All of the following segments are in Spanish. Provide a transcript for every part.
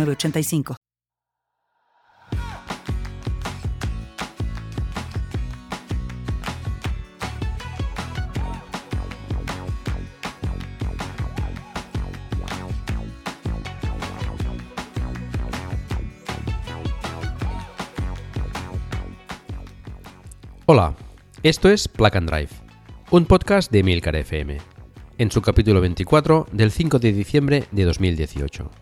85 Hola, esto es Plug and Drive, un podcast de Milcar FM, en su capítulo 24 del 5 de diciembre de 2018.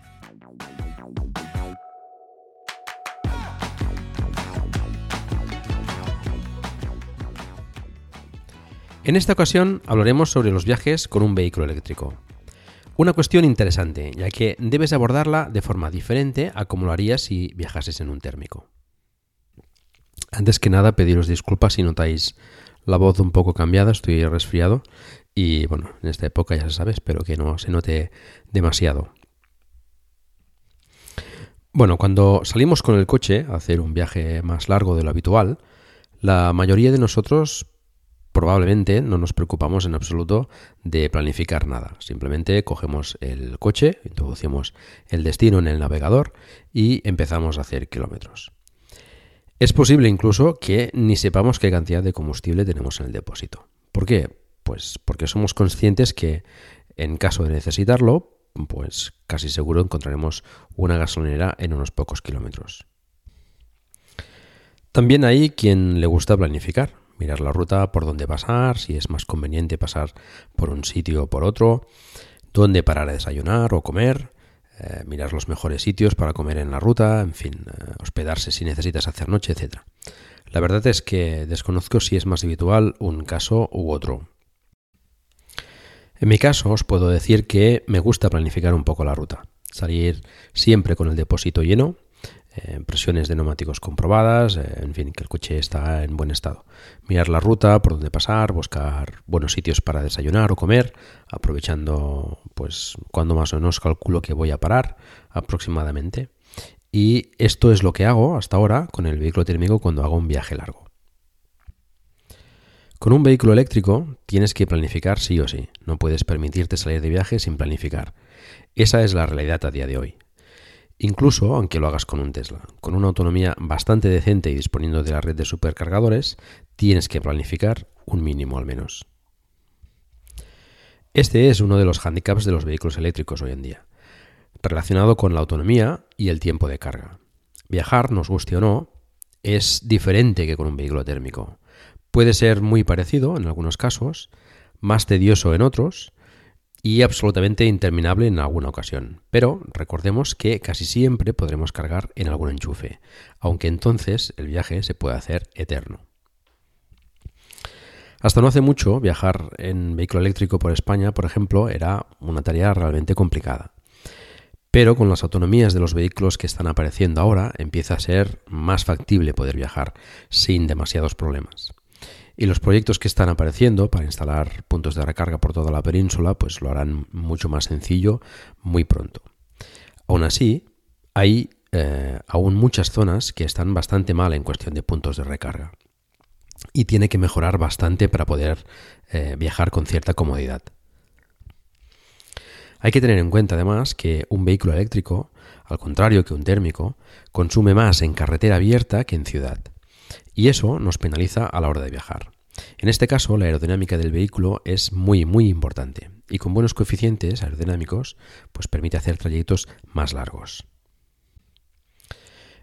En esta ocasión hablaremos sobre los viajes con un vehículo eléctrico. Una cuestión interesante, ya que debes abordarla de forma diferente a como lo harías si viajases en un térmico. Antes que nada, pediros disculpas si notáis la voz un poco cambiada, estoy resfriado y bueno, en esta época ya se sabe, espero que no se note demasiado. Bueno, cuando salimos con el coche a hacer un viaje más largo de lo habitual, la mayoría de nosotros probablemente no nos preocupamos en absoluto de planificar nada. Simplemente cogemos el coche, introducimos el destino en el navegador y empezamos a hacer kilómetros. Es posible incluso que ni sepamos qué cantidad de combustible tenemos en el depósito. ¿Por qué? Pues porque somos conscientes que en caso de necesitarlo, pues casi seguro encontraremos una gasolinera en unos pocos kilómetros. También hay quien le gusta planificar, mirar la ruta por dónde pasar, si es más conveniente pasar por un sitio o por otro, dónde parar a desayunar o comer, eh, mirar los mejores sitios para comer en la ruta, en fin, eh, hospedarse si necesitas hacer noche, etc. La verdad es que desconozco si es más habitual un caso u otro. En mi caso os puedo decir que me gusta planificar un poco la ruta, salir siempre con el depósito lleno, eh, presiones de neumáticos comprobadas, eh, en fin, que el coche está en buen estado. Mirar la ruta, por dónde pasar, buscar buenos sitios para desayunar o comer, aprovechando pues cuando más o menos calculo que voy a parar aproximadamente. Y esto es lo que hago hasta ahora con el vehículo térmico cuando hago un viaje largo. Con un vehículo eléctrico tienes que planificar sí o sí. No puedes permitirte salir de viaje sin planificar. Esa es la realidad a día de hoy. Incluso aunque lo hagas con un Tesla, con una autonomía bastante decente y disponiendo de la red de supercargadores, tienes que planificar un mínimo al menos. Este es uno de los handicaps de los vehículos eléctricos hoy en día, relacionado con la autonomía y el tiempo de carga. Viajar, nos guste o no, es diferente que con un vehículo térmico. Puede ser muy parecido en algunos casos, más tedioso en otros, y absolutamente interminable en alguna ocasión. Pero recordemos que casi siempre podremos cargar en algún enchufe, aunque entonces el viaje se puede hacer eterno. Hasta no hace mucho, viajar en vehículo eléctrico por España, por ejemplo, era una tarea realmente complicada. Pero con las autonomías de los vehículos que están apareciendo ahora, empieza a ser más factible poder viajar sin demasiados problemas. Y los proyectos que están apareciendo para instalar puntos de recarga por toda la península, pues lo harán mucho más sencillo muy pronto. Aún así, hay eh, aún muchas zonas que están bastante mal en cuestión de puntos de recarga. Y tiene que mejorar bastante para poder eh, viajar con cierta comodidad. Hay que tener en cuenta además que un vehículo eléctrico, al contrario que un térmico, consume más en carretera abierta que en ciudad y eso nos penaliza a la hora de viajar. En este caso, la aerodinámica del vehículo es muy, muy importante y con buenos coeficientes aerodinámicos, pues permite hacer trayectos más largos.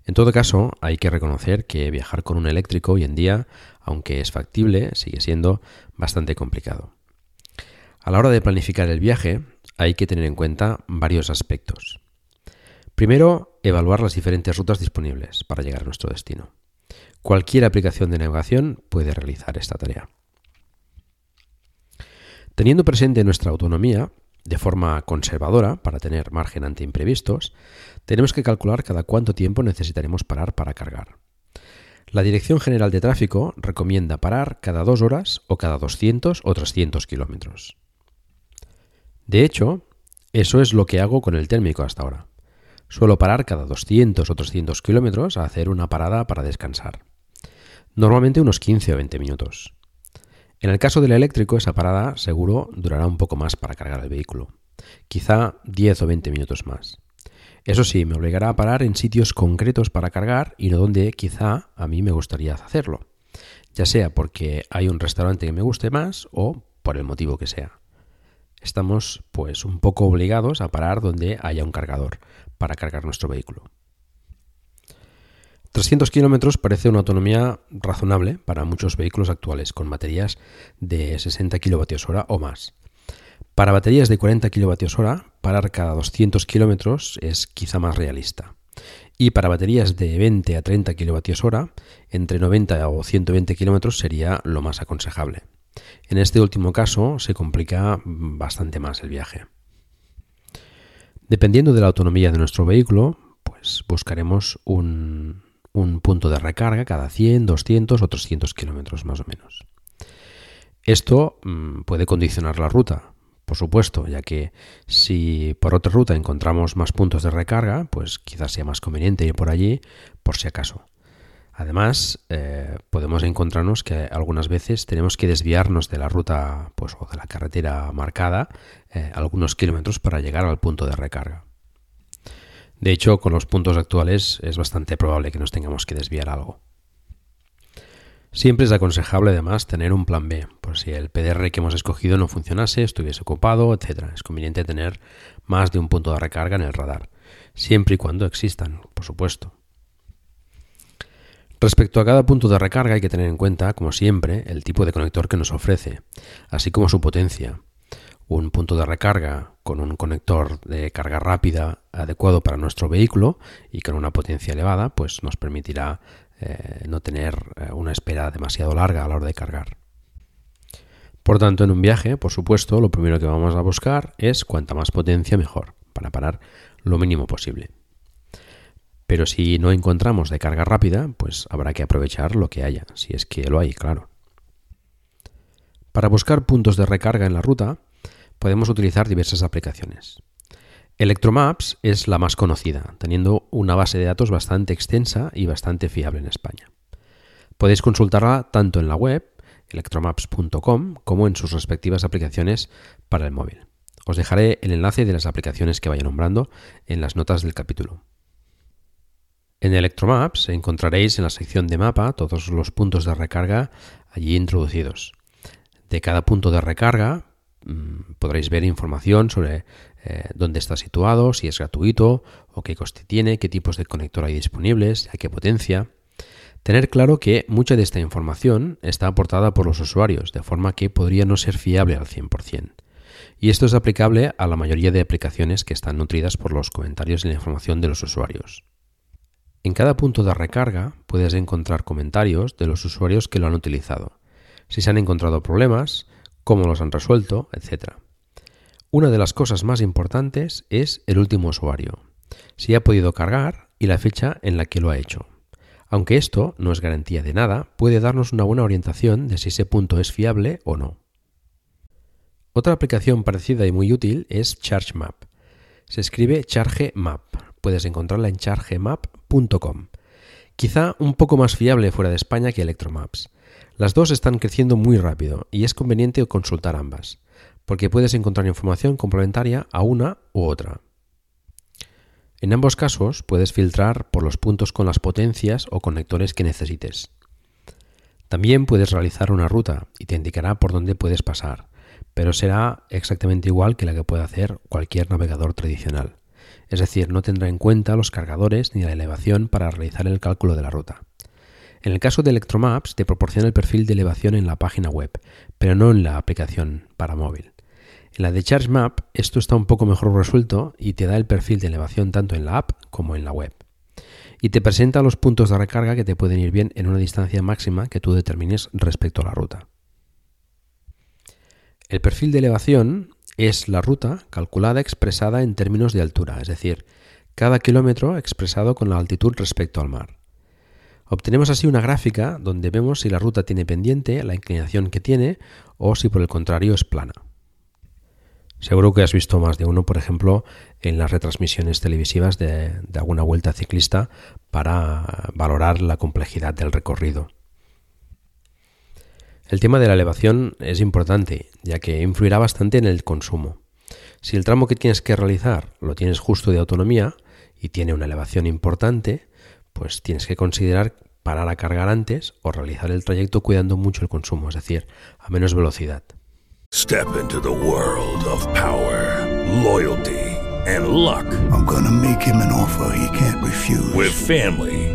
En todo caso, hay que reconocer que viajar con un eléctrico hoy en día, aunque es factible, sigue siendo bastante complicado. A la hora de planificar el viaje, hay que tener en cuenta varios aspectos. Primero, evaluar las diferentes rutas disponibles para llegar a nuestro destino. Cualquier aplicación de navegación puede realizar esta tarea. Teniendo presente nuestra autonomía, de forma conservadora, para tener margen ante imprevistos, tenemos que calcular cada cuánto tiempo necesitaremos parar para cargar. La Dirección General de Tráfico recomienda parar cada dos horas o cada 200 o 300 kilómetros. De hecho, eso es lo que hago con el térmico hasta ahora. Suelo parar cada 200 o 300 kilómetros a hacer una parada para descansar. Normalmente unos 15 o 20 minutos. En el caso del eléctrico, esa parada seguro durará un poco más para cargar el vehículo, quizá 10 o 20 minutos más. Eso sí, me obligará a parar en sitios concretos para cargar y no donde quizá a mí me gustaría hacerlo, ya sea porque hay un restaurante que me guste más o por el motivo que sea. Estamos pues un poco obligados a parar donde haya un cargador para cargar nuestro vehículo. 300 kilómetros parece una autonomía razonable para muchos vehículos actuales con baterías de 60 kWh o más. Para baterías de 40 kWh, parar cada 200 kilómetros es quizá más realista. Y para baterías de 20 a 30 kWh, entre 90 o 120 kilómetros sería lo más aconsejable. En este último caso se complica bastante más el viaje. Dependiendo de la autonomía de nuestro vehículo, pues buscaremos un, un punto de recarga cada 100, 200 o 300 kilómetros más o menos. Esto mm, puede condicionar la ruta, por supuesto, ya que si por otra ruta encontramos más puntos de recarga, pues quizás sea más conveniente ir por allí por si acaso. Además, eh, podemos encontrarnos que algunas veces tenemos que desviarnos de la ruta pues, o de la carretera marcada eh, algunos kilómetros para llegar al punto de recarga. De hecho, con los puntos actuales es bastante probable que nos tengamos que desviar algo. Siempre es aconsejable además tener un plan B, por si el PDR que hemos escogido no funcionase, estuviese ocupado, etc. Es conveniente tener más de un punto de recarga en el radar, siempre y cuando existan, por supuesto. Respecto a cada punto de recarga hay que tener en cuenta, como siempre, el tipo de conector que nos ofrece, así como su potencia, un punto de recarga con un conector de carga rápida adecuado para nuestro vehículo y con una potencia elevada, pues nos permitirá eh, no tener eh, una espera demasiado larga a la hora de cargar. Por tanto, en un viaje, por supuesto, lo primero que vamos a buscar es cuanta más potencia mejor, para parar lo mínimo posible. Pero si no encontramos de carga rápida, pues habrá que aprovechar lo que haya, si es que lo hay, claro. Para buscar puntos de recarga en la ruta, podemos utilizar diversas aplicaciones. Electromaps es la más conocida, teniendo una base de datos bastante extensa y bastante fiable en España. Podéis consultarla tanto en la web, electromaps.com, como en sus respectivas aplicaciones para el móvil. Os dejaré el enlace de las aplicaciones que vaya nombrando en las notas del capítulo. En Electromaps encontraréis en la sección de mapa todos los puntos de recarga allí introducidos. De cada punto de recarga Mm, podréis ver información sobre eh, dónde está situado, si es gratuito o qué coste tiene, qué tipos de conector hay disponibles, a qué potencia. Tener claro que mucha de esta información está aportada por los usuarios, de forma que podría no ser fiable al 100%. Y esto es aplicable a la mayoría de aplicaciones que están nutridas por los comentarios y la información de los usuarios. En cada punto de recarga puedes encontrar comentarios de los usuarios que lo han utilizado, si se han encontrado problemas, cómo los han resuelto, etc. Una de las cosas más importantes es el último usuario, si ha podido cargar y la fecha en la que lo ha hecho. Aunque esto no es garantía de nada, puede darnos una buena orientación de si ese punto es fiable o no. Otra aplicación parecida y muy útil es ChargeMap. Se escribe ChargeMap. Puedes encontrarla en chargemap.com. Quizá un poco más fiable fuera de España que Electromaps. Las dos están creciendo muy rápido y es conveniente consultar ambas, porque puedes encontrar información complementaria a una u otra. En ambos casos puedes filtrar por los puntos con las potencias o conectores que necesites. También puedes realizar una ruta y te indicará por dónde puedes pasar, pero será exactamente igual que la que puede hacer cualquier navegador tradicional. Es decir, no tendrá en cuenta los cargadores ni la elevación para realizar el cálculo de la ruta. En el caso de Electromaps te proporciona el perfil de elevación en la página web, pero no en la aplicación para móvil. En la de ChargeMap esto está un poco mejor resuelto y te da el perfil de elevación tanto en la app como en la web. Y te presenta los puntos de recarga que te pueden ir bien en una distancia máxima que tú determines respecto a la ruta. El perfil de elevación es la ruta calculada expresada en términos de altura, es decir, cada kilómetro expresado con la altitud respecto al mar. Obtenemos así una gráfica donde vemos si la ruta tiene pendiente, la inclinación que tiene o si por el contrario es plana. Seguro que has visto más de uno, por ejemplo, en las retransmisiones televisivas de, alguna vuelta ciclista para valorar la complejidad del recorrido. El tema de la elevación es importante, ya que influirá bastante en el consumo. Si el tramo que tienes que realizar lo tienes justo de autonomía y tiene una elevación importante, pues tienes que considerar parar a cargar antes o realizar el trayecto cuidando mucho el consumo, es decir, a menos velocidad. Step into the world of power, loyalty and luck. I'm gonna make him an offer he can't refuse. With family,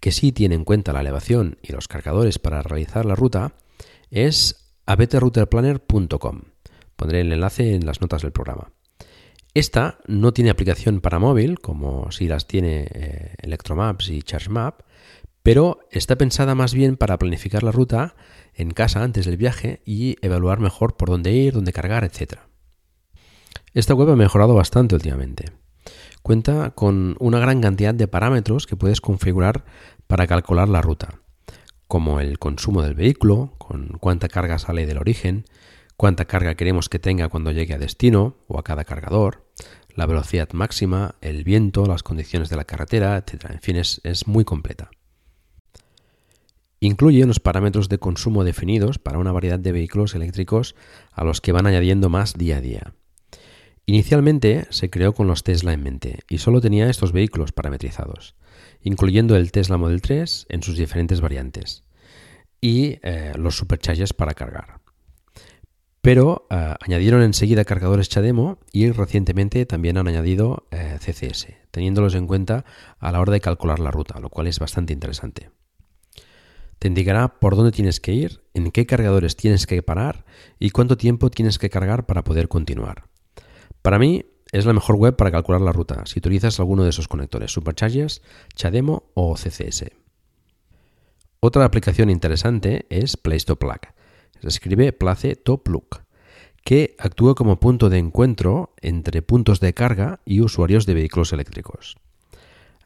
que sí tiene en cuenta la elevación y los cargadores para realizar la ruta es abeterouterplanner.com. Pondré el enlace en las notas del programa. Esta no tiene aplicación para móvil, como si las tiene eh, Electromaps y ChargeMap, pero está pensada más bien para planificar la ruta en casa antes del viaje y evaluar mejor por dónde ir, dónde cargar, etc. Esta web ha mejorado bastante últimamente. Cuenta con una gran cantidad de parámetros que puedes configurar para calcular la ruta, como el consumo del vehículo, con cuánta carga sale del origen, cuánta carga queremos que tenga cuando llegue a destino o a cada cargador, la velocidad máxima, el viento, las condiciones de la carretera, etc. En fin, es, muy completa. Incluye unos parámetros de consumo definidos para una variedad de vehículos eléctricos a los que van añadiendo más día a día. Inicialmente se creó con los Tesla en mente y solo tenía estos vehículos parametrizados, incluyendo el Tesla Model 3 en sus diferentes variantes y eh, los superchargers para cargar pero eh, añadieron enseguida cargadores CHAdeMO y recientemente también han añadido eh, CCS, teniéndolos en cuenta a la hora de calcular la ruta, lo cual es bastante interesante. Te indicará por dónde tienes que ir, en qué cargadores tienes que parar y cuánto tiempo tienes que cargar para poder continuar. Para mí es la mejor web para calcular la ruta si utilizas alguno de esos conectores, Superchargers, CHAdeMO o CCS. Otra aplicación interesante es PlayStop se escribe Place Top Look, que actúa como punto de encuentro entre puntos de carga y usuarios de vehículos eléctricos.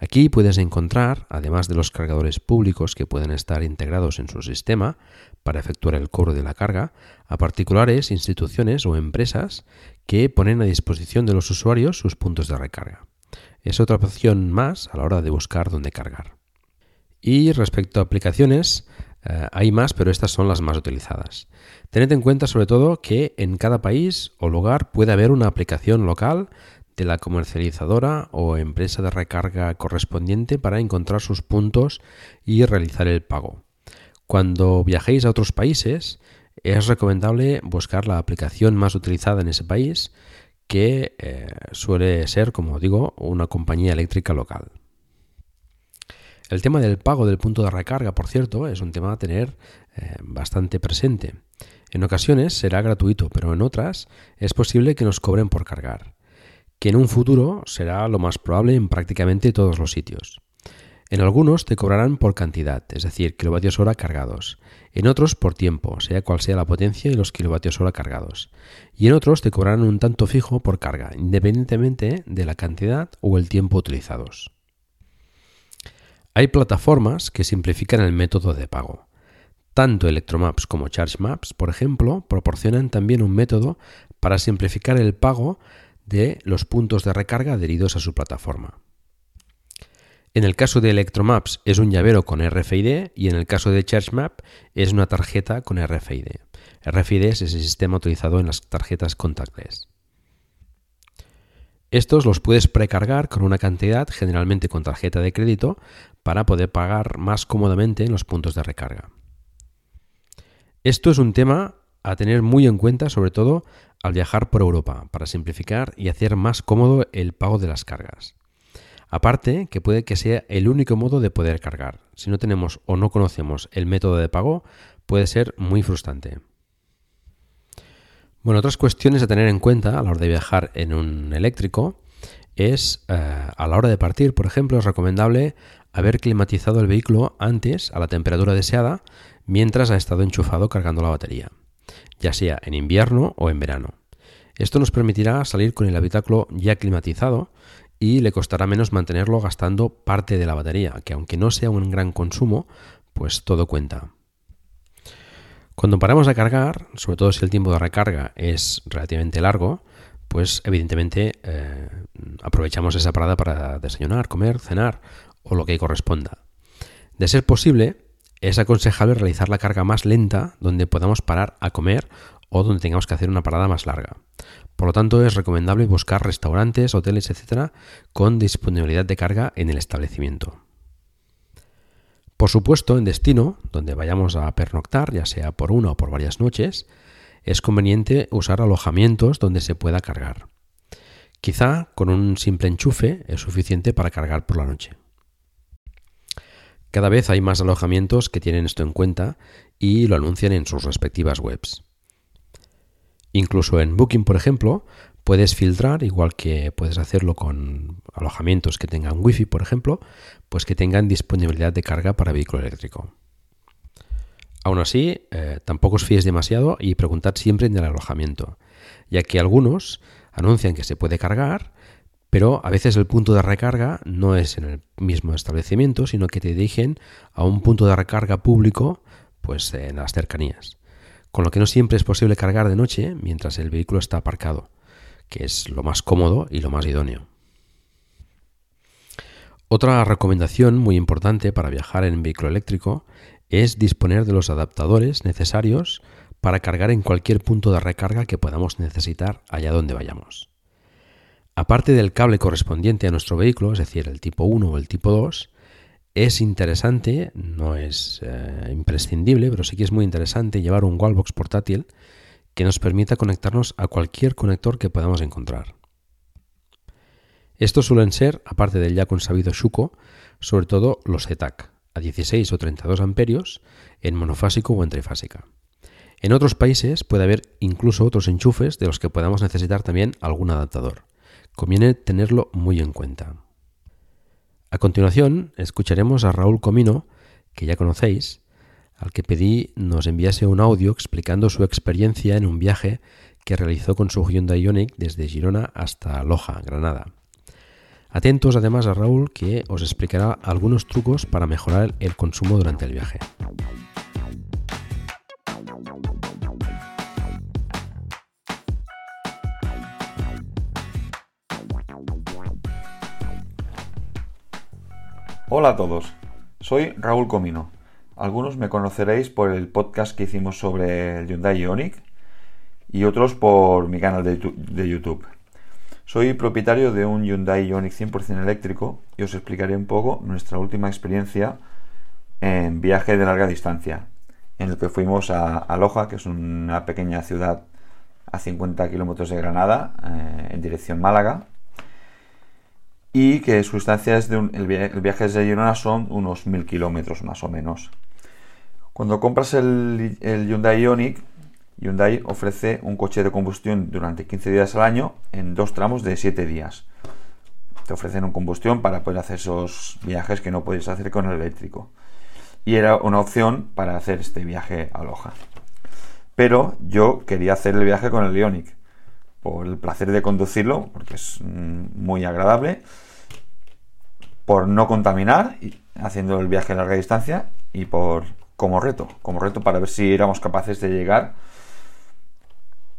Aquí puedes encontrar, además de los cargadores públicos que pueden estar integrados en su sistema para efectuar el cobro de la carga, a particulares, instituciones o empresas que ponen a disposición de los usuarios sus puntos de recarga. Es otra opción más a la hora de buscar dónde cargar. Y respecto a aplicaciones, eh, hay más, pero estas son las más utilizadas. Tened en cuenta sobre todo que en cada país o lugar puede haber una aplicación local de la comercializadora o empresa de recarga correspondiente para encontrar sus puntos y realizar el pago. Cuando viajéis a otros países, es recomendable buscar la aplicación más utilizada en ese país, que eh, suele ser, como digo, una compañía eléctrica local. El tema del pago del punto de recarga, por cierto, es un tema a tener eh, bastante presente. En ocasiones será gratuito, pero en otras es posible que nos cobren por cargar, que en un futuro será lo más probable en prácticamente todos los sitios. En algunos te cobrarán por cantidad, es decir, kilovatios hora cargados. En otros por tiempo, sea cual sea la potencia y los kilovatios hora cargados. Y en otros te cobrarán un tanto fijo por carga, independientemente de la cantidad o el tiempo utilizados. Hay plataformas que simplifican el método de pago. Tanto Electromaps como ChargeMaps, por ejemplo, proporcionan también un método para simplificar el pago de los puntos de recarga adheridos a su plataforma. En el caso de Electromaps es un llavero con RFID y en el caso de ChargeMap es una tarjeta con RFID. RFID es ese sistema utilizado en las tarjetas contactless. Estos los puedes precargar con una cantidad, generalmente con tarjeta de crédito, para poder pagar más cómodamente en los puntos de recarga. Esto es un tema a tener muy en cuenta, sobre todo al viajar por Europa, para simplificar y hacer más cómodo el pago de las cargas. Aparte, que puede que sea el único modo de poder cargar. Si no tenemos o no conocemos el método de pago, puede ser muy frustrante. Bueno, otras cuestiones a tener en cuenta a la hora de viajar en un eléctrico es eh, a la hora de partir, por ejemplo, es recomendable haber climatizado el vehículo antes a la temperatura deseada mientras ha estado enchufado cargando la batería, ya sea en invierno o en verano. Esto nos permitirá salir con el habitáculo ya climatizado y le costará menos mantenerlo gastando parte de la batería, que aunque no sea un gran consumo, pues todo cuenta. Cuando paramos a cargar, sobre todo si el tiempo de recarga es relativamente largo, pues evidentemente eh, aprovechamos esa parada para desayunar, comer, cenar o lo que corresponda. De ser posible, es aconsejable realizar la carga más lenta donde podamos parar a comer o donde tengamos que hacer una parada más larga. Por lo tanto, es recomendable buscar restaurantes, hoteles, etcétera, con disponibilidad de carga en el establecimiento. Por supuesto, en destino, donde vayamos a pernoctar, ya sea por una o por varias noches, es conveniente usar alojamientos donde se pueda cargar. Quizá con un simple enchufe es suficiente para cargar por la noche. Cada vez hay más alojamientos que tienen esto en cuenta y lo anuncian en sus respectivas webs. Incluso en Booking, por ejemplo, puedes filtrar, igual que puedes hacerlo con alojamientos que tengan Wi-Fi, por ejemplo, pues que tengan disponibilidad de carga para vehículo eléctrico. Aún así, eh, tampoco os fíes demasiado y preguntad siempre en el alojamiento, ya que algunos anuncian que se puede cargar, pero a veces el punto de recarga no es en el mismo establecimiento, sino que te dirigen a un punto de recarga público, pues en las cercanías con lo que no siempre es posible cargar de noche mientras el vehículo está aparcado, que es lo más cómodo y lo más idóneo. Otra recomendación muy importante para viajar en vehículo eléctrico es disponer de los adaptadores necesarios para cargar en cualquier punto de recarga que podamos necesitar allá donde vayamos. Aparte del cable correspondiente a nuestro vehículo, es decir, el tipo 1 o el tipo 2, es interesante, no es eh, imprescindible, pero sí que es muy interesante llevar un wallbox portátil que nos permita conectarnos a cualquier conector que podamos encontrar. Estos suelen ser, aparte del ya consabido Shuko, sobre todo los ETAC, a 16 o 32 amperios, en monofásico o en trifásica. En otros países puede haber incluso otros enchufes de los que podamos necesitar también algún adaptador. Conviene tenerlo muy en cuenta. A continuación, escucharemos a Raúl Comino, que ya conocéis, al que pedí nos enviase un audio explicando su experiencia en un viaje que realizó con su Hyundai Ioniq desde Girona hasta Loja, Granada. Atentos además a Raúl que os explicará algunos trucos para mejorar el consumo durante el viaje. Hola a todos, soy Raúl Comino. Algunos me conoceréis por el podcast que hicimos sobre el Hyundai Ioniq y otros por mi canal de YouTube. Soy propietario de un Hyundai Ioniq 100% eléctrico y os explicaré un poco nuestra última experiencia en viaje de larga distancia, en el que fuimos a, Loja, que es una pequeña ciudad a 50 kilómetros de Granada, eh, en dirección Málaga, y que su estancia es de el, viaje desde son unos 1000 kilómetros más o menos. Cuando compras el, el, Hyundai Ioniq, Hyundai ofrece un coche de combustión durante 15 días al año en dos tramos de 7 días. Te ofrecen un combustión para poder hacer esos viajes que no puedes hacer con el eléctrico. Y era una opción para hacer este viaje a Loja. Pero yo quería hacer el viaje con el Ioniq por el placer de conducirlo, porque es mm, muy agradable, por no contaminar, haciendo el viaje a larga distancia, y por como reto, como reto para ver si éramos capaces de llegar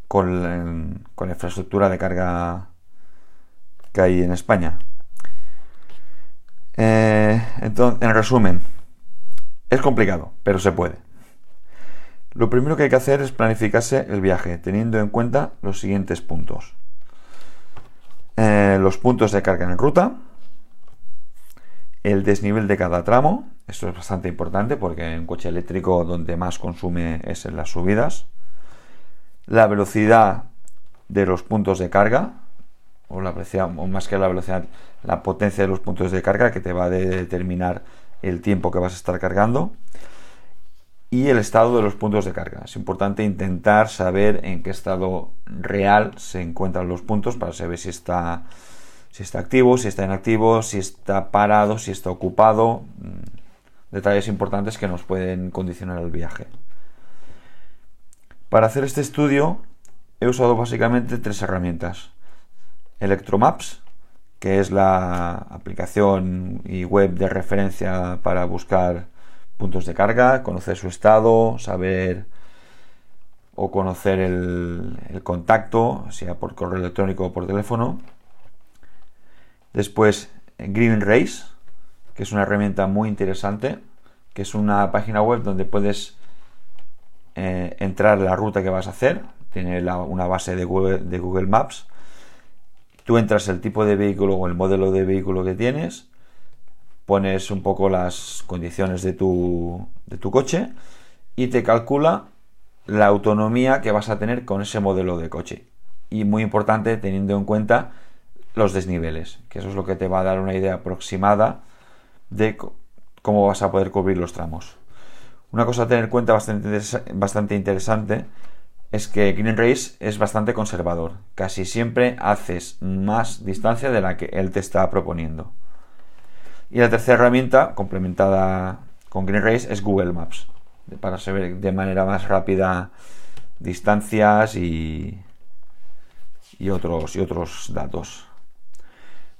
con, con la infraestructura de carga que hay en España. Eh, entonces, en resumen, es complicado, pero se puede. Lo primero que hay que hacer es planificarse el viaje, teniendo en cuenta los siguientes puntos. Eh, los puntos de carga en ruta, el desnivel de cada tramo, esto es bastante importante porque en coche eléctrico donde más consume es en las subidas, la velocidad de los puntos de carga, o, la velocidad, o más que la velocidad, la potencia de los puntos de carga que te va a determinar el tiempo que vas a estar cargando y el estado de los puntos de carga. Es importante intentar saber en qué estado real se encuentran los puntos para saber si está, si está activo, si está inactivo, si está parado, si está ocupado. Mm, detalles importantes que nos pueden condicionar el viaje. Para hacer este estudio he usado básicamente tres herramientas. Electromaps, que es la aplicación y web de referencia para buscar puntos de carga, conocer su estado, saber o conocer el, contacto, sea por correo electrónico o por teléfono. Después Green Race, que es una herramienta muy interesante, que es una página web donde puedes eh, entrar la ruta que vas a hacer. Tiene una base de Google, de Google Maps. Tú entras el tipo de vehículo o el modelo de vehículo que tienes pones un poco las condiciones de tu, de tu coche y te calcula la autonomía que vas a tener con ese modelo de coche. Y muy importante teniendo en cuenta los desniveles, que eso es lo que te va a dar una idea aproximada de cómo vas a poder cubrir los tramos. Una cosa a tener en cuenta bastante, bastante interesante es que Green Race es bastante conservador. Casi siempre haces más distancia de la que él te está proponiendo. Y la tercera herramienta, complementada con Green Race, es Google Maps, para saber de manera más rápida distancias y, y, otros, y otros datos.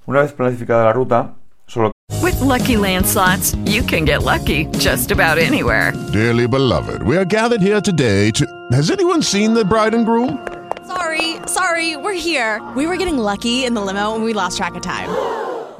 Una vez planificada la ruta, solo With lucky landslots, you can get lucky just about anywhere. Dearly beloved, we are gathered here today to. Has anyone seen the bride and groom? Sorry, sorry, we're here. We were getting lucky in the limo and we lost track of time.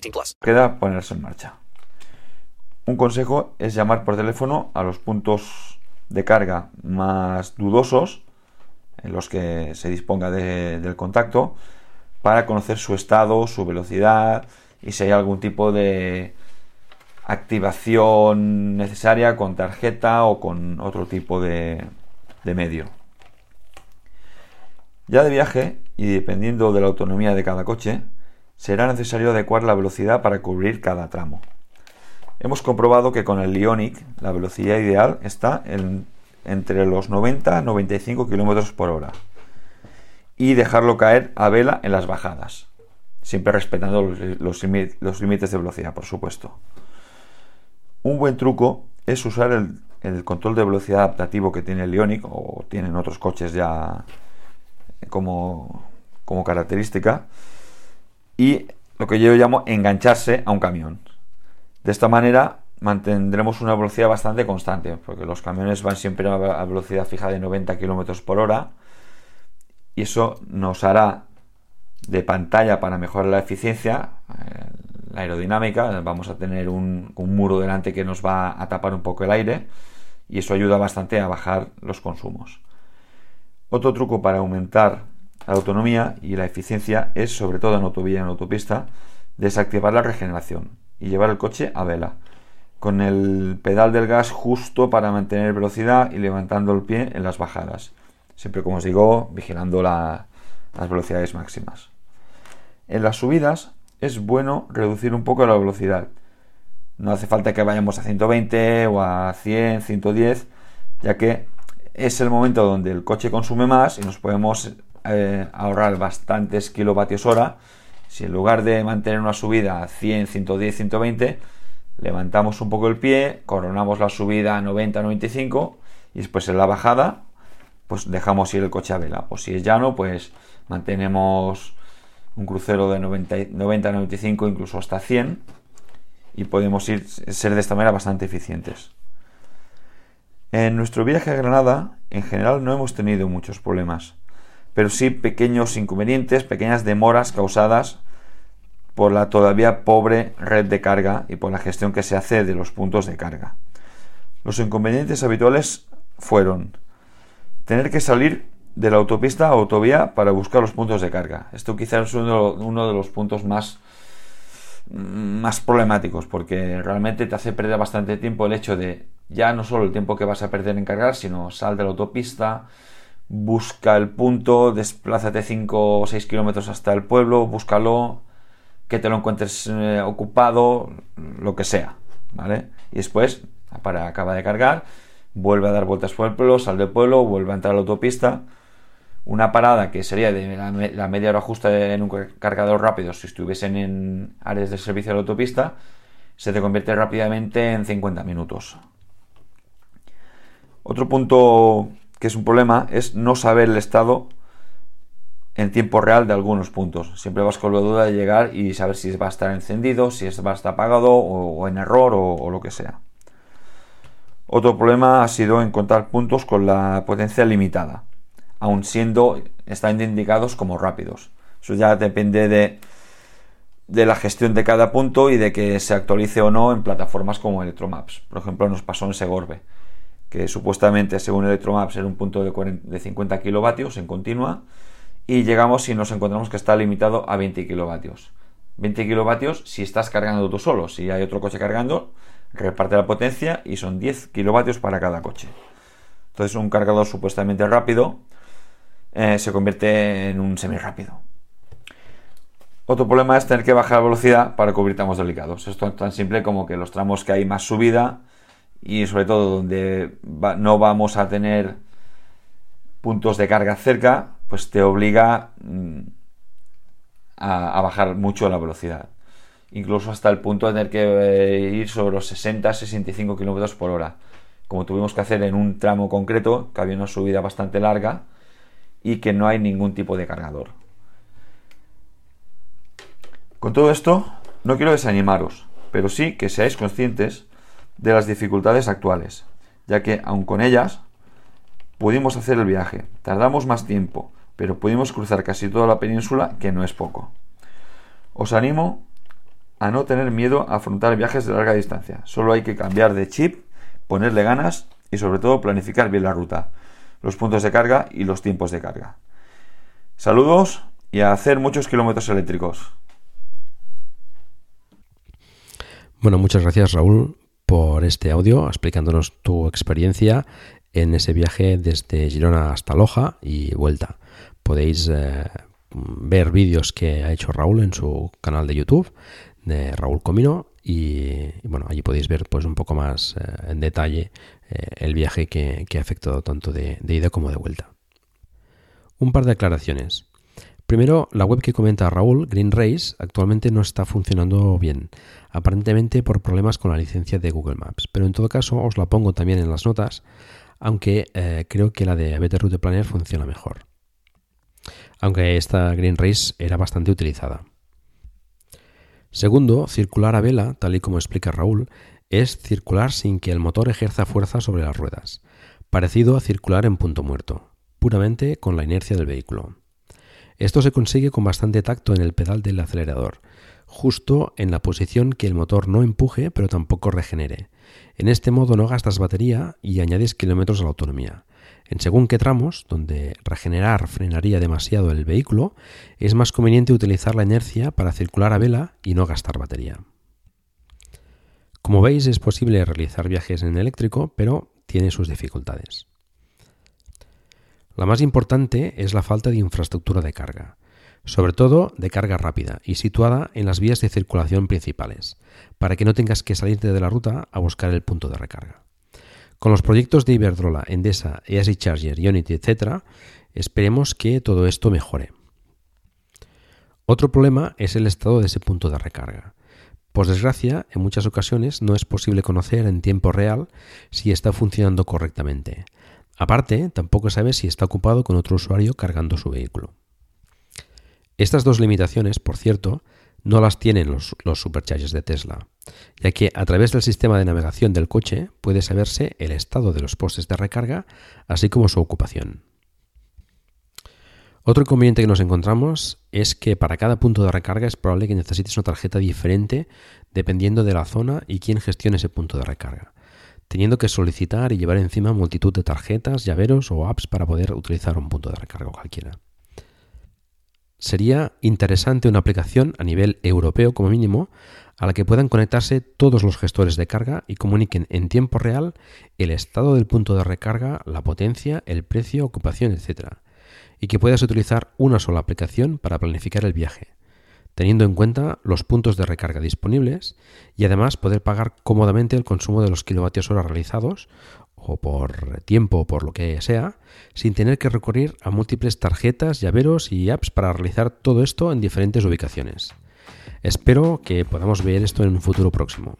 18 plus. Queda ponerse en marcha. Un consejo es llamar por teléfono a los puntos de carga más dudosos en los que se disponga de, del contacto para conocer su estado, su velocidad y si hay algún tipo de activación necesaria con tarjeta o con otro tipo de medio. Ya de viaje, y dependiendo de la autonomía de cada coche, será necesario adecuar la velocidad para cubrir cada tramo. Hemos comprobado que con el Ionic la velocidad ideal está en, entre los 90 y 95 km por hora y dejarlo caer a vela en las bajadas, siempre respetando los, límites de velocidad, por supuesto. Un buen truco es usar el, control de velocidad adaptativo que tiene el Ionic o tienen otros coches ya como, como característica y lo que yo llamo engancharse a un camión. De esta manera mantendremos una velocidad bastante constante, porque los camiones van siempre a velocidad fija de 90 km por hora y eso nos hará de pantalla para mejorar la eficiencia, eh, la aerodinámica, vamos a tener un, un, muro delante que nos va a tapar un poco el aire y eso ayuda bastante a bajar los consumos. Otro truco para aumentar la autonomía y la eficiencia es, sobre todo en autovía y en autopista, desactivar la regeneración y llevar el coche a vela, con el pedal del gas justo para mantener velocidad y levantando el pie en las bajadas, siempre como os digo, vigilando la, las velocidades máximas. En las subidas es bueno reducir un poco la velocidad. No hace falta que vayamos a 120 o a 100, 110, ya que es el momento donde el coche consume más y nos podemos eh, ahorrar bastantes kilovatios hora. Si en lugar de mantener una subida a 100, 110, 120, levantamos un poco el pie, coronamos la subida a 90, 95 y después en la bajada, pues dejamos ir el coche a vela. O si es llano, pues mantenemos un crucero de 90, 90 95, incluso hasta 100 y podemos ir, ser de esta manera bastante eficientes. En nuestro viaje a Granada, en general no hemos tenido muchos problemas, pero sí pequeños inconvenientes, pequeñas demoras causadas por la todavía pobre red de carga y por la gestión que se hace de los puntos de carga. Los inconvenientes habituales fueron tener que salir de la autopista a autovía para buscar los puntos de carga. Esto quizás es uno, de los puntos más, más problemáticos porque realmente te hace perder bastante tiempo el hecho de ya no solo el tiempo que vas a perder en cargar, sino sal de la autopista, busca el punto, desplázate 5 o 6 kilómetros hasta el pueblo, búscalo, que te lo encuentres eh, ocupado, lo que sea, ¿vale? Y después, para acaba de cargar, vuelve a dar vueltas por el pueblo, sal del pueblo, vuelve a entrar a la autopista. Una parada que sería de la, media hora justa en un cargador rápido si estuviesen en áreas de servicio de la autopista, se te convierte rápidamente en 50 minutos. Otro punto que es un problema es no saber el estado en tiempo real de algunos puntos. Siempre vas con la duda de llegar y saber si va a estar encendido, si va a estar apagado o, en error o lo que sea. Otro problema ha sido encontrar puntos con la potencia limitada, aun siendo están indicados como rápidos. Eso ya depende de, de la gestión de cada punto y de que se actualice o no en plataformas como Electromaps. Por ejemplo, nos pasó en Segorbe, que supuestamente según Electromaps era un punto de, de 50 kilovatios en continua y llegamos y nos encontramos que está limitado a 20 kilovatios. 20 kilovatios si estás cargando tú solo, si hay otro coche cargando, reparte la potencia y son 10 kilovatios para cada coche. Entonces un cargador supuestamente rápido eh, se convierte en un semi rápido. Otro problema es tener que bajar la velocidad para cubrir tramos delicados. Esto es tan simple como que los tramos que hay más subida y sobre todo donde no vamos a tener puntos de carga cerca, pues te obliga mm, a bajar mucho la velocidad incluso hasta el punto de tener que eh, ir sobre los 60-65 km por hora, como tuvimos que hacer en un tramo concreto, que había una subida bastante larga y que no hay ningún tipo de cargador. Con todo esto, no quiero desanimaros, pero sí que seáis conscientes de las dificultades actuales, ya que aun con ellas pudimos hacer el viaje, tardamos más tiempo, pero pudimos cruzar casi toda la península, que no es poco. Os animo a no tener miedo a afrontar viajes de larga distancia. Solo hay que cambiar de chip, ponerle ganas y sobre todo planificar bien la ruta, los puntos de carga y los tiempos de carga. Saludos y a hacer muchos kilómetros eléctricos. Bueno, muchas gracias Raúl por este audio explicándonos tu experiencia en ese viaje desde Girona hasta Loja y vuelta. Podéis eh, ver vídeos que ha hecho Raúl en su canal de YouTube de Raúl Comino y, bueno, allí podéis ver pues un poco más eh, en detalle eh, el viaje que, ha afectado tanto de, ida como de vuelta. Un par de aclaraciones. Primero, la web que comenta Raúl, Green Race, actualmente no está funcionando bien, aparentemente por problemas con la licencia de Google Maps, pero en todo caso os la pongo también en las notas, aunque eh, creo que la de Better Route Planner funciona mejor. Aunque esta Green Race era bastante utilizada. Segundo, circular a vela, tal y como explica Raúl, es circular sin que el motor ejerza fuerza sobre las ruedas, parecido a circular en punto muerto, puramente con la inercia del vehículo. Esto se consigue con bastante tacto en el pedal del acelerador, justo en la posición que el motor no empuje pero tampoco regenere. En este modo no gastas batería y añades kilómetros a la autonomía. En según qué tramos, donde regenerar frenaría demasiado el vehículo, es más conveniente utilizar la inercia para circular a vela y no gastar batería. Como veis, es posible realizar viajes en eléctrico, pero tiene sus dificultades. La más importante es la falta de infraestructura de carga. sobre todo de carga rápida y situada en las vías de circulación principales, para que no tengas que salirte de la ruta a buscar el punto de recarga. Con los proyectos de Iberdrola, Endesa, EASY Charger, Unity, etc., esperemos que todo esto mejore. Otro problema es el estado de ese punto de recarga. Por desgracia, en muchas ocasiones no es posible conocer en tiempo real si está funcionando correctamente. Aparte, tampoco sabe si está ocupado con otro usuario cargando su vehículo. Estas dos limitaciones, por cierto, no las tienen los, los superchargers de Tesla, ya que a través del sistema de navegación del coche puede saberse el estado de los postes de recarga, así como su ocupación. Otro inconveniente que nos encontramos es que para cada punto de recarga es probable que necesites una tarjeta diferente dependiendo de la zona y quién gestione ese punto de recarga, teniendo que solicitar y llevar encima multitud de tarjetas, llaveros o apps para poder utilizar un punto de recarga cualquiera. Sería interesante una aplicación a nivel europeo como mínimo a la que puedan conectarse todos los gestores de carga y comuniquen en tiempo real el estado del punto de recarga, la potencia, el precio, ocupación, etc y que puedas utilizar una sola aplicación para planificar el viaje, teniendo en cuenta los puntos de recarga disponibles y además poder pagar cómodamente el consumo de los kilovatios hora realizados o por tiempo o por lo que sea, sin tener que recurrir a múltiples tarjetas, llaveros y apps para realizar todo esto en diferentes ubicaciones. Espero que podamos ver esto en un futuro próximo.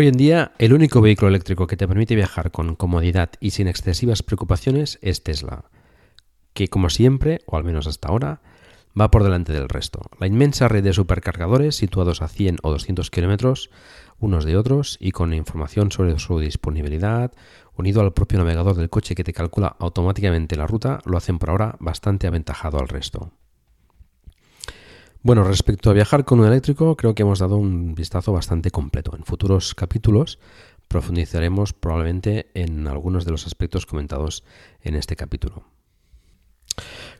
Hoy en día, el único vehículo eléctrico que te permite viajar con comodidad y sin excesivas preocupaciones es Tesla, que como siempre, o al menos hasta ahora, va por delante del resto. La inmensa red de supercargadores situados a 100 o 200 kilómetros unos de otros y con información sobre su disponibilidad, unido al propio navegador del coche que te calcula automáticamente la ruta, lo hacen por ahora bastante aventajado al resto. Bueno, respecto a viajar con un eléctrico, creo que hemos dado un vistazo bastante completo. En futuros capítulos profundizaremos probablemente en algunos de los aspectos comentados en este capítulo.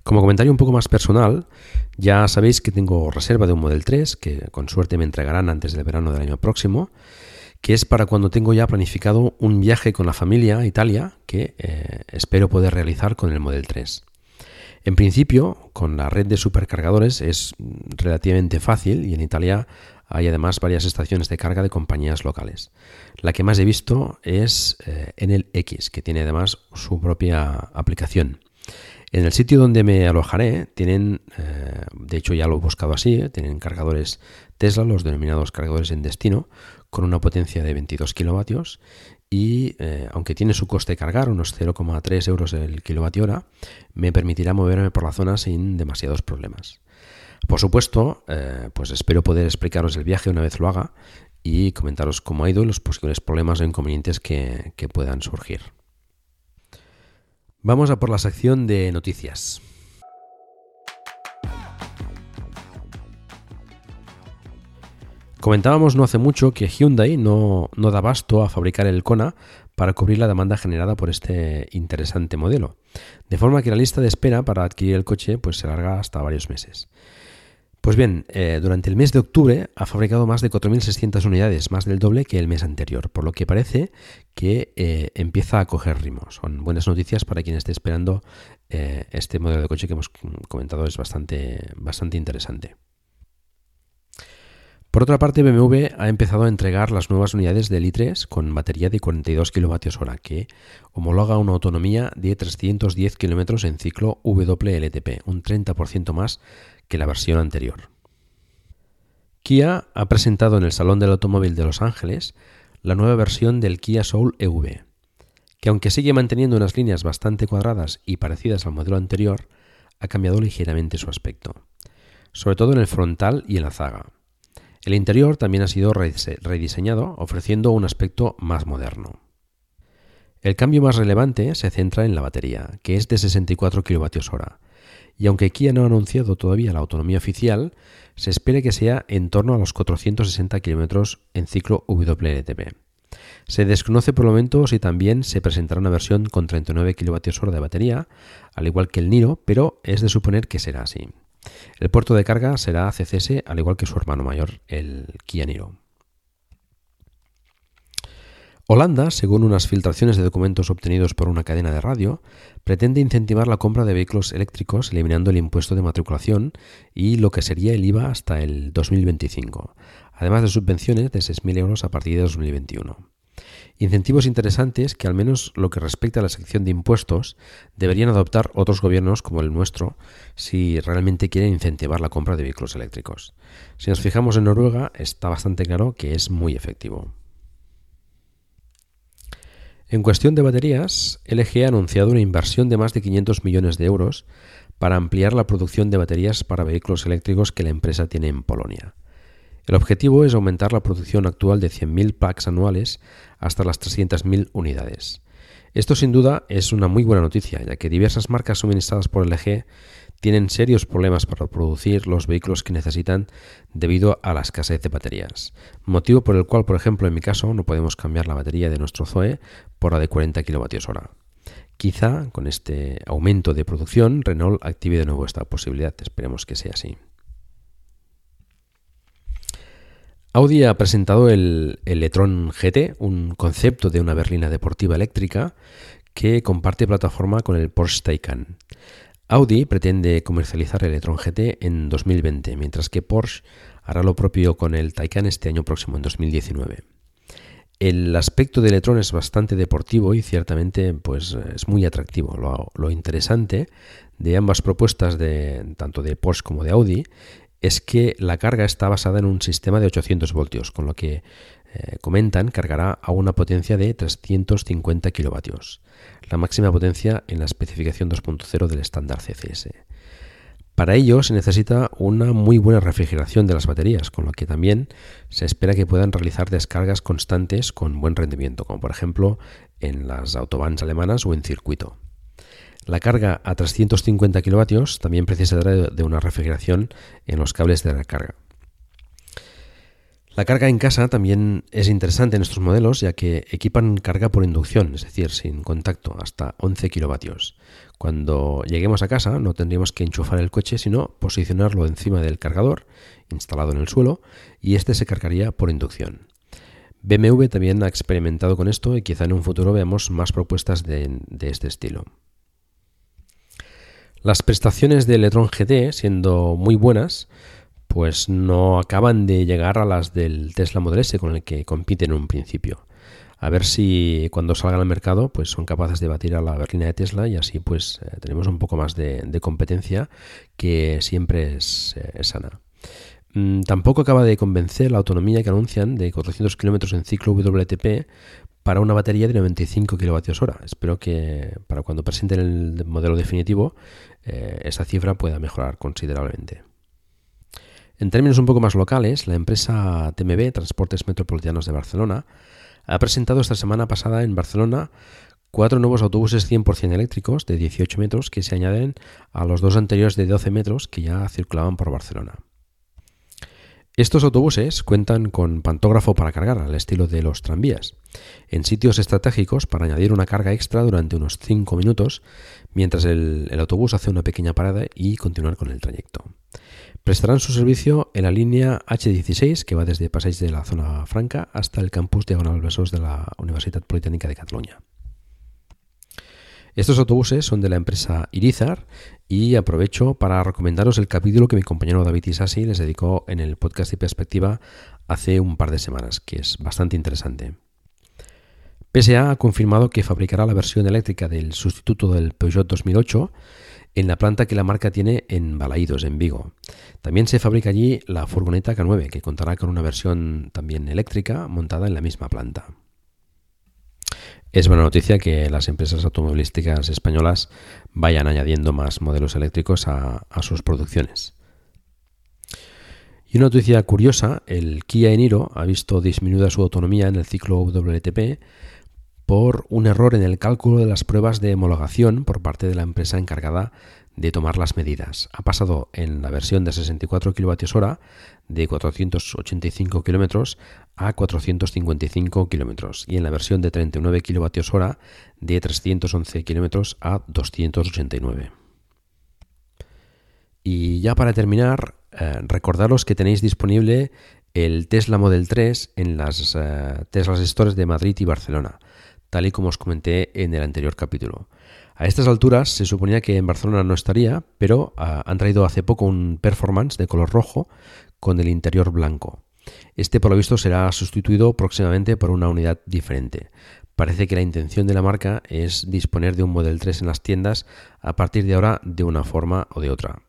Como comentario un poco más personal, ya sabéis que tengo reserva de un Model 3 que con suerte me entregarán antes del verano del año próximo, que es para cuando tengo ya planificado un viaje con la familia a Italia que eh, espero poder realizar con el Model 3. En principio, con la red de supercargadores es relativamente fácil y en Italia hay además varias estaciones de carga de compañías locales. La que más he visto es eh, en el X, que tiene además su propia aplicación. En el sitio donde me alojaré tienen, eh, de hecho ya lo he buscado así, eh, tienen cargadores Tesla, los denominados cargadores en destino, con una potencia de 22 kilovatios y eh, aunque tiene su coste cargar, unos 0,3 euros el kilovatio hora, me permitirá moverme por la zona sin demasiados problemas. Por supuesto, eh, pues espero poder explicaros el viaje una vez lo haga y comentaros cómo ha ido y los posibles problemas o inconvenientes que puedan surgir. Vamos a por la sección de noticias. Comentábamos no hace mucho que Hyundai no, no da basto a fabricar el Kona para cubrir la demanda generada por este interesante modelo. De forma que la lista de espera para adquirir el coche pues, se larga hasta varios meses. Pues bien, eh, durante el mes de octubre ha fabricado más de 4.600 unidades, más del doble que el mes anterior, por lo que parece que eh, empieza a coger ritmo. Son buenas noticias para quien esté esperando eh, este modelo de coche que hemos comentado, es bastante, bastante interesante. Por otra parte, BMW ha empezado a entregar las nuevas unidades del i3 con batería de 42 kWh que homologa una autonomía de 310 km en ciclo WLTP, un 30% más que la versión anterior. Kia ha presentado en el Salón del Automóvil de Los Ángeles la nueva versión del Kia Soul EV, que aunque sigue manteniendo unas líneas bastante cuadradas y parecidas al modelo anterior, ha cambiado ligeramente su aspecto, sobre todo en el frontal y en la zaga. El interior también ha sido rediseñado, ofreciendo un aspecto más moderno. El cambio más relevante se centra en la batería, que es de 64 kWh, y aunque Kia no ha anunciado todavía la autonomía oficial, se espera que sea en torno a los 460 km en ciclo WLTP. Se desconoce por el momento si también se presentará una versión con 39 kWh de batería, al igual que el Niro, pero es de suponer que será así. El puerto de carga será CCS, al igual que su hermano mayor, el Kia. Holanda, según unas filtraciones de documentos obtenidos por una cadena de radio, pretende incentivar la compra de vehículos eléctricos eliminando el impuesto de matriculación y lo que sería el IVA hasta el 2025, además de subvenciones de 6.000 euros a partir de 2021. Incentivos interesantes que al menos lo que respecta a la sección de impuestos deberían adoptar otros gobiernos como el nuestro si realmente quieren incentivar la compra de vehículos eléctricos. Si nos fijamos en Noruega está bastante claro que es muy efectivo. En cuestión de baterías, LG ha anunciado una inversión de más de 500 millones de euros para ampliar la producción de baterías para vehículos eléctricos que la empresa tiene en Polonia. El objetivo es aumentar la producción actual de 100.000 packs anuales hasta las 300.000 unidades. Esto sin duda es una muy buena noticia, ya que diversas marcas suministradas por LG tienen serios problemas para producir los vehículos que necesitan debido a la escasez de baterías, motivo por el cual, por ejemplo, en mi caso, no podemos cambiar la batería de nuestro Zoe por la de 40 kWh. Quizá con este aumento de producción Renault active de nuevo esta posibilidad, esperemos que sea así. Audi ha presentado el, el e-tron GT, un concepto de una berlina deportiva eléctrica que comparte plataforma con el Porsche Taycan. Audi pretende comercializar el e-tron GT en 2020, mientras que Porsche hará lo propio con el Taycan este año próximo, en 2019. El aspecto del e-tron es bastante deportivo y ciertamente pues, es muy atractivo. Lo, lo, interesante de ambas propuestas, de, tanto de Porsche como de Audi, es que la carga está basada en un sistema de 800 voltios, con lo que eh, comentan cargará a una potencia de 350 kilovatios, la máxima potencia en la especificación 2.0 del estándar CCS. Para ello se necesita una muy buena refrigeración de las baterías, con lo que también se espera que puedan realizar descargas constantes con buen rendimiento, como por ejemplo en las autobahns alemanas o en circuito. La carga a 350 kilovatios también precisará de una refrigeración en los cables de recarga. La carga en casa también es interesante en estos modelos ya que equipan carga por inducción, es decir, sin contacto, hasta 11 kilovatios. Cuando lleguemos a casa no tendríamos que enchufar el coche, sino posicionarlo encima del cargador, instalado en el suelo, y este se cargaría por inducción. BMW también ha experimentado con esto y quizá en un futuro veamos más propuestas de, de este estilo. Las prestaciones del e-tron GT, siendo muy buenas, pues no acaban de llegar a las del Tesla Model S con el que compiten en un principio. A ver si cuando salgan al mercado pues son capaces de batir a la berlina de Tesla y así pues eh, tenemos un poco más de, competencia que siempre es, eh, sana. Mm, tampoco acaba de convencer la autonomía que anuncian de 400 km en ciclo WTP para una batería de 95 kWh. Espero que para cuando presenten el modelo definitivo eh, esa cifra pueda mejorar considerablemente. En términos un poco más locales, la empresa TMB, Transportes Metropolitanos de Barcelona, ha presentado esta semana pasada en Barcelona cuatro nuevos autobuses 100% eléctricos de 18 metros que se añaden a los dos anteriores de 12 metros que ya circulaban por Barcelona. Estos autobuses cuentan con pantógrafo para cargar al estilo de los tranvías, en sitios estratégicos para añadir una carga extra durante unos 5 minutos mientras el, autobús hace una pequeña parada y continuar con el trayecto. Prestarán su servicio en la línea H16 que va desde Passeig de la Zona Franca hasta el campus Diagonal Besos de la Universidad Politécnica de Cataluña. Estos autobuses son de la empresa Irizar y aprovecho para recomendaros el capítulo que mi compañero David Isasi les dedicó en el podcast de perspectiva hace un par de semanas, que es bastante interesante. PSA ha confirmado que fabricará la versión eléctrica del sustituto del Peugeot 2008 en la planta que la marca tiene en Balaídos, en Vigo. También se fabrica allí la furgoneta K9, que contará con una versión también eléctrica montada en la misma planta. Es buena noticia que las empresas automovilísticas españolas vayan añadiendo más modelos eléctricos a, sus producciones. Y una noticia curiosa, el Kia Eniro ha visto disminuida su autonomía en el ciclo WTP por un error en el cálculo de las pruebas de homologación por parte de la empresa encargada de tomar las medidas. Ha pasado en la versión de 64 kWh de 485 km a 455 km y en la versión de 39 kWh de 311 km a 289. Y ya para terminar, eh, recordaros que tenéis disponible el Tesla Model 3 en las uh, Tesla Stores de Madrid y Barcelona, tal y como os comenté en el anterior capítulo. A estas alturas se suponía que en Barcelona no estaría, pero uh, han traído hace poco un performance de color rojo con el interior blanco. Este por lo visto será sustituido próximamente por una unidad diferente. Parece que la intención de la marca es disponer de un Model 3 en las tiendas a partir de ahora de una forma o de otra.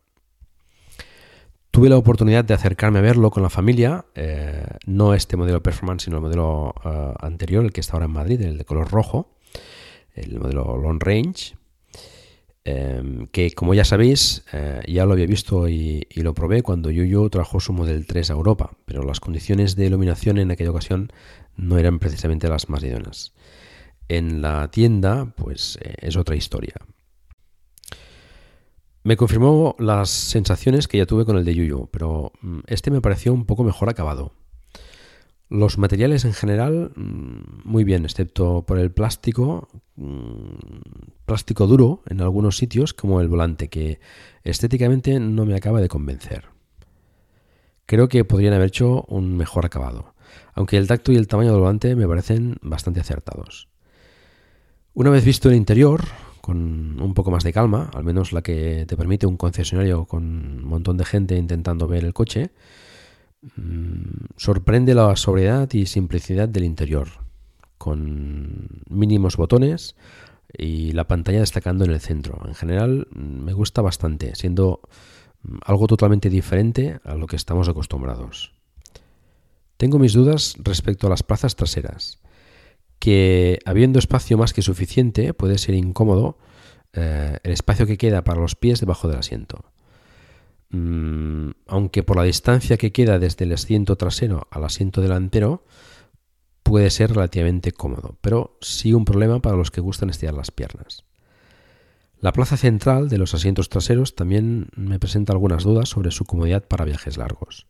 Tuve la oportunidad de acercarme a verlo con la familia, eh, no este modelo Performance, sino el modelo uh, anterior, el que está ahora en Madrid, el de color rojo, el modelo Long Range, eh, que como ya sabéis, eh, ya lo había visto y, y, lo probé cuando Yuyu trajo su Model 3 a Europa, pero las condiciones de iluminación en aquella ocasión no eran precisamente las más idóneas. En la tienda, pues es otra historia. Me confirmó las sensaciones que ya tuve con el de Yuyu, pero mm, este me pareció un poco mejor acabado. Los materiales en general, mm, muy bien, excepto por el plástico, mm, plástico duro en algunos sitios, como el volante, que estéticamente no me acaba de convencer. Creo que podrían haber hecho un mejor acabado, aunque el tacto y el tamaño del volante me parecen bastante acertados. Una vez visto el interior, con un poco más de calma, al menos la que te permite un concesionario con un montón de gente intentando ver el coche, sorprende la sobriedad y simplicidad del interior, con mínimos botones y la pantalla destacando en el centro. En general me gusta bastante, siendo algo totalmente diferente a lo que estamos acostumbrados. Tengo mis dudas respecto a las plazas traseras que habiendo espacio más que suficiente puede ser incómodo eh, el espacio que queda para los pies debajo del asiento. Mm, aunque por la distancia que queda desde el asiento trasero al asiento delantero puede ser relativamente cómodo, pero sí un problema para los que gustan estirar las piernas. La plaza central de los asientos traseros también me presenta algunas dudas sobre su comodidad para viajes largos.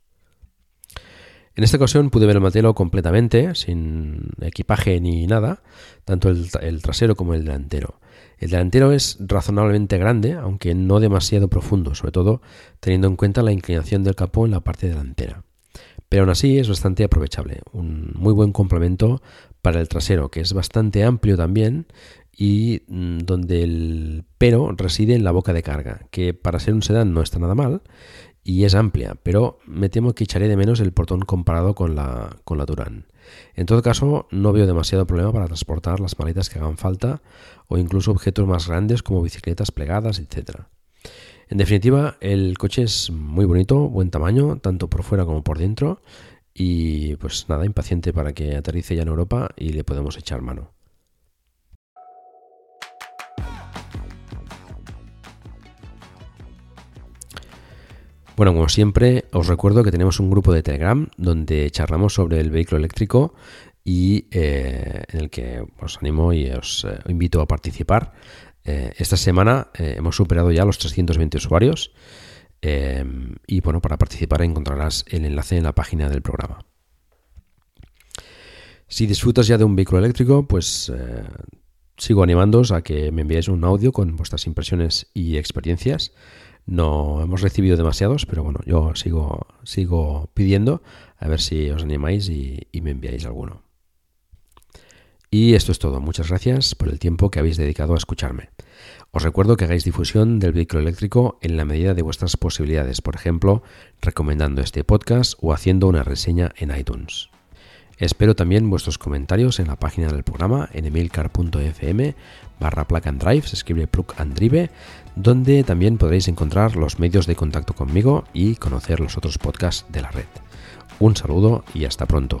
En esta ocasión pude ver el Matelo completamente, sin equipaje ni nada, tanto el, trasero como el delantero. El delantero es razonablemente grande, aunque no demasiado profundo, sobre todo teniendo en cuenta la inclinación del capó en la parte delantera. Pero aún así es bastante aprovechable, un muy buen complemento para el trasero, que es bastante amplio también y mm, donde el pero reside en la boca de carga, que para ser un sedán no está nada mal y es amplia, pero me temo que echaré de menos el portón comparado con la, con la Durán. En todo caso, no veo demasiado problema para transportar las maletas que hagan falta o incluso objetos más grandes como bicicletas plegadas, etc. En definitiva, el coche es muy bonito, buen tamaño, tanto por fuera como por dentro, y pues nada, impaciente para que aterrice ya en Europa y le podemos echar mano. Bueno, como siempre, os recuerdo que tenemos un grupo de Telegram donde charlamos sobre el vehículo eléctrico y eh, en el que os animo y os eh, invito a participar. Eh, esta semana hemos superado ya los 320 usuarios y bueno, para participar encontrarás el enlace en la página del programa. Si disfrutas ya de un vehículo eléctrico, pues sigo animándoos a que me enviéis un audio con vuestras impresiones y experiencias. No hemos recibido demasiados, pero bueno, yo sigo, sigo pidiendo a ver si os animáis y, y me enviáis alguno. Y esto es todo. Muchas gracias por el tiempo que habéis dedicado a escucharme. Os recuerdo que hagáis difusión del vehículo eléctrico en la medida de vuestras posibilidades, por ejemplo, recomendando este podcast o haciendo una reseña en iTunes. Espero también vuestros comentarios en la página del programa en emilcar.fm barra plug and drive, se escribe plug and drive, donde también podréis encontrar los medios de contacto conmigo y conocer los otros podcasts de la red. Un saludo y hasta pronto.